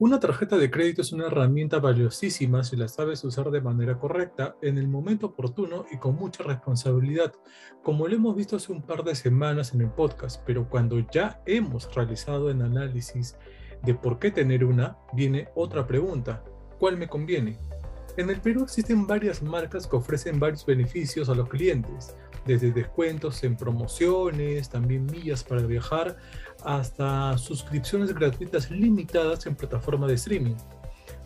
Una tarjeta de crédito es una herramienta valiosísima si la sabes usar de manera correcta, en el momento oportuno y con mucha responsabilidad, como lo hemos visto hace un par de semanas en el podcast, pero cuando ya hemos realizado el análisis de por qué tener una, viene otra pregunta, ¿cuál me conviene? En el Perú existen varias marcas que ofrecen varios beneficios a los clientes, desde descuentos en promociones, también millas para viajar, hasta suscripciones gratuitas limitadas en plataforma de streaming.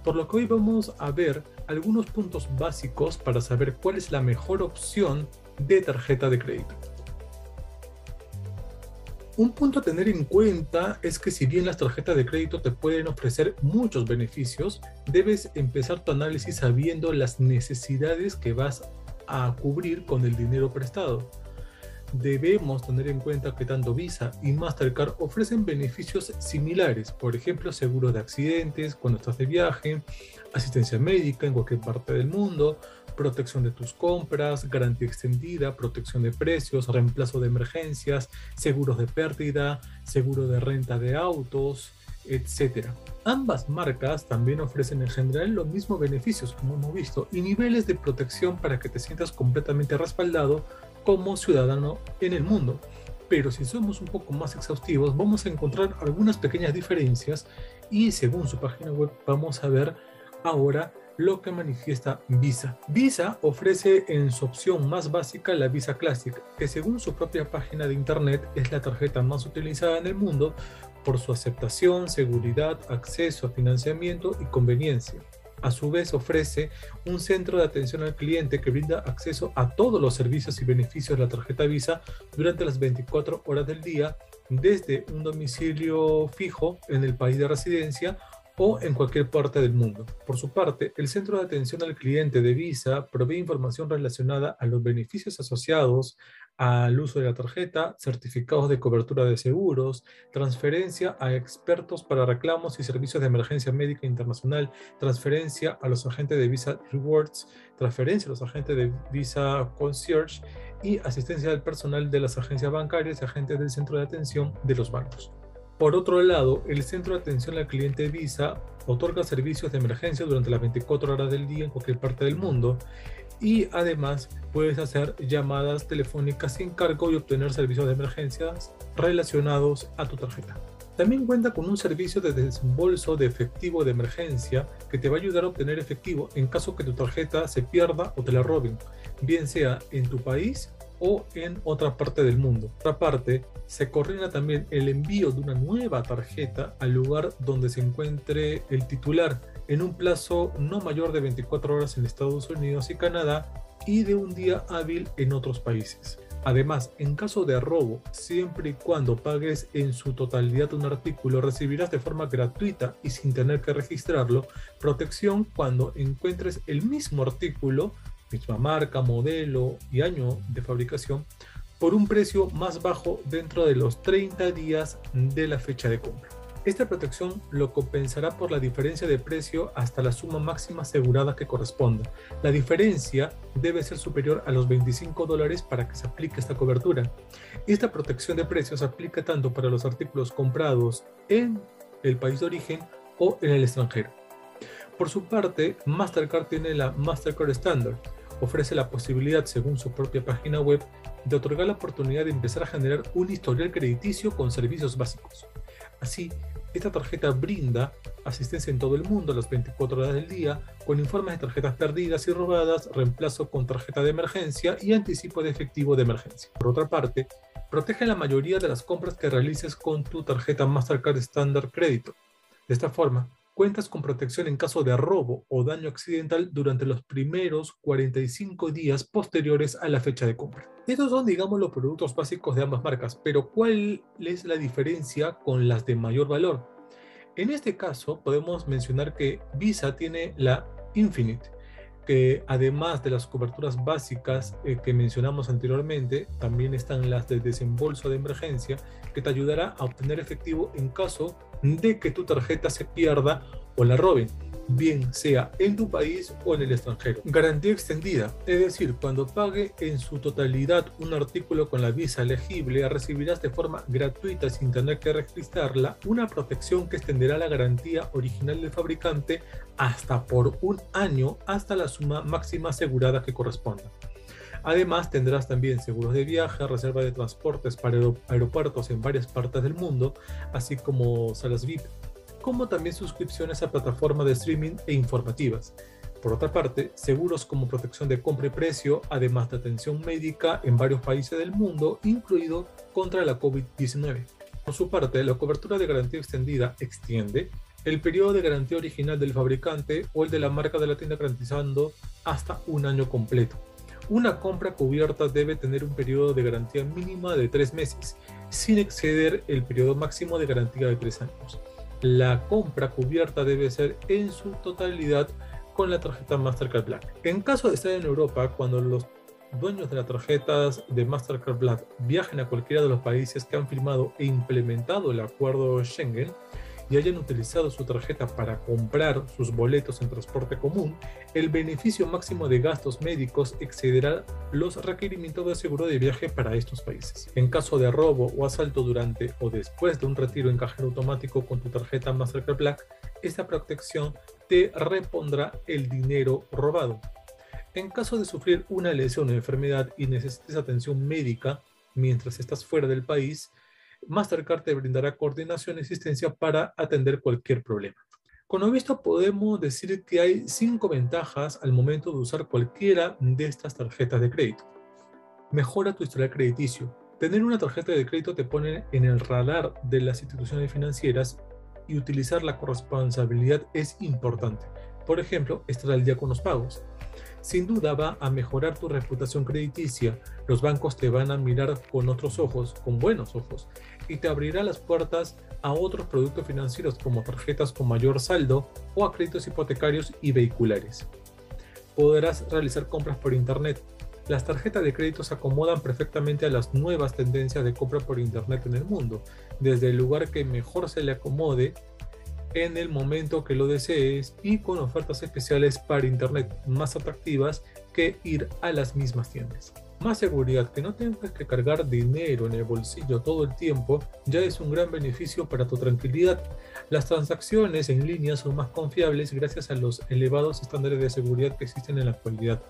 Por lo que hoy vamos a ver algunos puntos básicos para saber cuál es la mejor opción de tarjeta de crédito. Un punto a tener en cuenta es que si bien las tarjetas de crédito te pueden ofrecer muchos beneficios, debes empezar tu análisis sabiendo las necesidades que vas a cubrir con el dinero prestado. Debemos tener en cuenta que tanto Visa y Mastercard ofrecen beneficios similares, por ejemplo, seguro de accidentes cuando estás de viaje, asistencia médica en cualquier parte del mundo, protección de tus compras, garantía extendida, protección de precios, reemplazo de emergencias, seguros de pérdida, seguro de renta de autos, etc. Ambas marcas también ofrecen en general los mismos beneficios, como hemos visto, y niveles de protección para que te sientas completamente respaldado como ciudadano en el mundo. Pero si somos un poco más exhaustivos, vamos a encontrar algunas pequeñas diferencias y según su página web vamos a ver ahora lo que manifiesta Visa. Visa ofrece en su opción más básica la Visa Classic, que según su propia página de internet es la tarjeta más utilizada en el mundo por su aceptación, seguridad, acceso a financiamiento y conveniencia. A su vez ofrece un centro de atención al cliente que brinda acceso a todos los servicios y beneficios de la tarjeta Visa durante las 24 horas del día desde un domicilio fijo en el país de residencia o en cualquier parte del mundo. Por su parte, el Centro de Atención al Cliente de Visa provee información relacionada a los beneficios asociados al uso de la tarjeta, certificados de cobertura de seguros, transferencia a expertos para reclamos y servicios de emergencia médica internacional, transferencia a los agentes de Visa Rewards, transferencia a los agentes de Visa Concierge y asistencia al personal de las agencias bancarias y agentes del centro de atención de los bancos. Por otro lado, el Centro de Atención al Cliente Visa otorga servicios de emergencia durante las 24 horas del día en cualquier parte del mundo y además puedes hacer llamadas telefónicas sin cargo y obtener servicios de emergencias relacionados a tu tarjeta. También cuenta con un servicio de desembolso de efectivo de emergencia que te va a ayudar a obtener efectivo en caso que tu tarjeta se pierda o te la roben, bien sea en tu país o en otra parte del mundo. Otra parte, se coordina también el envío de una nueva tarjeta al lugar donde se encuentre el titular en un plazo no mayor de 24 horas en Estados Unidos y Canadá y de un día hábil en otros países. Además, en caso de robo, siempre y cuando pagues en su totalidad un artículo, recibirás de forma gratuita y sin tener que registrarlo protección cuando encuentres el mismo artículo misma marca, modelo y año de fabricación, por un precio más bajo dentro de los 30 días de la fecha de compra. Esta protección lo compensará por la diferencia de precio hasta la suma máxima asegurada que corresponda. La diferencia debe ser superior a los 25 dólares para que se aplique esta cobertura. Esta protección de precios aplica tanto para los artículos comprados en el país de origen o en el extranjero. Por su parte, Mastercard tiene la Mastercard Standard, ofrece la posibilidad, según su propia página web, de otorgar la oportunidad de empezar a generar un historial crediticio con servicios básicos. Así, esta tarjeta brinda asistencia en todo el mundo a las 24 horas del día, con informes de tarjetas perdidas y robadas, reemplazo con tarjeta de emergencia y anticipo de efectivo de emergencia. Por otra parte, protege la mayoría de las compras que realices con tu tarjeta Mastercard Standard Crédito. De esta forma, cuentas con protección en caso de robo o daño accidental durante los primeros 45 días posteriores a la fecha de compra. Estos son, digamos, los productos básicos de ambas marcas, pero ¿cuál es la diferencia con las de mayor valor? En este caso, podemos mencionar que Visa tiene la Infinite, que además de las coberturas básicas eh, que mencionamos anteriormente, también están las de desembolso de emergencia, que te ayudará a obtener efectivo en caso de que tu tarjeta se pierda o la roben. Bien sea en tu país o en el extranjero. Garantía extendida, es decir, cuando pague en su totalidad un artículo con la visa elegible, recibirás de forma gratuita sin tener que registrarla una protección que extenderá la garantía original del fabricante hasta por un año hasta la suma máxima asegurada que corresponda. Además, tendrás también seguros de viaje, reserva de transportes para aeropuertos en varias partes del mundo, así como salas VIP, como también suscripciones a plataformas de streaming e informativas. Por otra parte, seguros como protección de compra y precio, además de atención médica en varios países del mundo, incluido contra la COVID-19. Por su parte, la cobertura de garantía extendida extiende el periodo de garantía original del fabricante o el de la marca de la tienda garantizando hasta un año completo. Una compra cubierta debe tener un periodo de garantía mínima de tres meses, sin exceder el periodo máximo de garantía de tres años. La compra cubierta debe ser en su totalidad con la tarjeta Mastercard Black. En caso de estar en Europa, cuando los dueños de las tarjetas de Mastercard Black viajen a cualquiera de los países que han firmado e implementado el acuerdo Schengen, y hayan utilizado su tarjeta para comprar sus boletos en transporte común, el beneficio máximo de gastos médicos excederá los requerimientos de seguro de viaje para estos países. En caso de robo o asalto durante o después de un retiro en cajero automático con tu tarjeta Mastercard Black, esta protección te repondrá el dinero robado. En caso de sufrir una lesión o enfermedad y necesites atención médica mientras estás fuera del país, Mastercard te brindará coordinación y asistencia para atender cualquier problema. Con lo visto podemos decir que hay cinco ventajas al momento de usar cualquiera de estas tarjetas de crédito. Mejora tu historial crediticio. Tener una tarjeta de crédito te pone en el radar de las instituciones financieras y utilizar la corresponsabilidad es importante. Por ejemplo, estar al día con los pagos sin duda va a mejorar tu reputación crediticia. Los bancos te van a mirar con otros ojos, con buenos ojos, y te abrirá las puertas a otros productos financieros como tarjetas con mayor saldo o a créditos hipotecarios y vehiculares. Podrás realizar compras por Internet. Las tarjetas de crédito se acomodan perfectamente a las nuevas tendencias de compra por Internet en el mundo, desde el lugar que mejor se le acomode en el momento que lo desees y con ofertas especiales para internet más atractivas que ir a las mismas tiendas. Más seguridad, que no tengas que cargar dinero en el bolsillo todo el tiempo, ya es un gran beneficio para tu tranquilidad. Las transacciones en línea son más confiables gracias a los elevados estándares de seguridad que existen en la actualidad.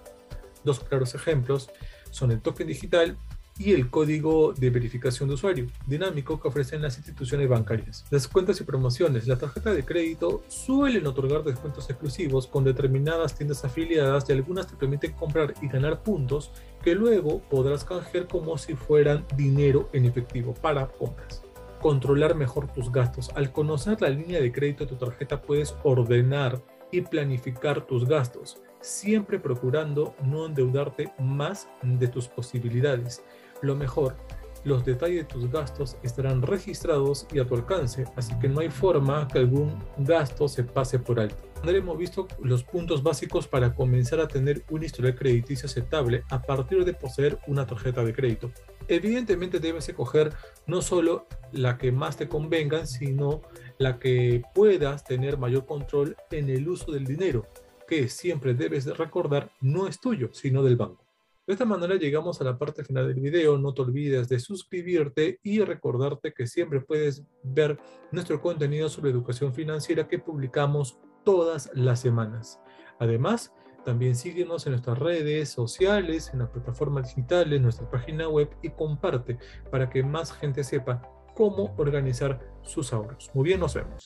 Dos claros ejemplos son el token digital y el código de verificación de usuario dinámico que ofrecen las instituciones bancarias. Descuentos y promociones. La tarjeta de crédito suelen otorgar descuentos exclusivos con determinadas tiendas afiliadas y algunas te permiten comprar y ganar puntos que luego podrás canjear como si fueran dinero en efectivo para compras controlar mejor tus gastos. Al conocer la línea de crédito de tu tarjeta puedes ordenar y planificar tus gastos, siempre procurando no endeudarte más de tus posibilidades. Lo mejor, los detalles de tus gastos estarán registrados y a tu alcance, así que no hay forma que algún gasto se pase por alto. Hemos visto los puntos básicos para comenzar a tener un historial crediticio aceptable a partir de poseer una tarjeta de crédito. Evidentemente debes escoger no solo la que más te convenga, sino la que puedas tener mayor control en el uso del dinero, que siempre debes recordar no es tuyo, sino del banco. De esta manera llegamos a la parte final del video. No te olvides de suscribirte y recordarte que siempre puedes ver nuestro contenido sobre educación financiera que publicamos todas las semanas. Además, también síguenos en nuestras redes sociales, en las plataformas digitales, en nuestra página web y comparte para que más gente sepa cómo organizar sus ahorros. Muy bien, nos vemos.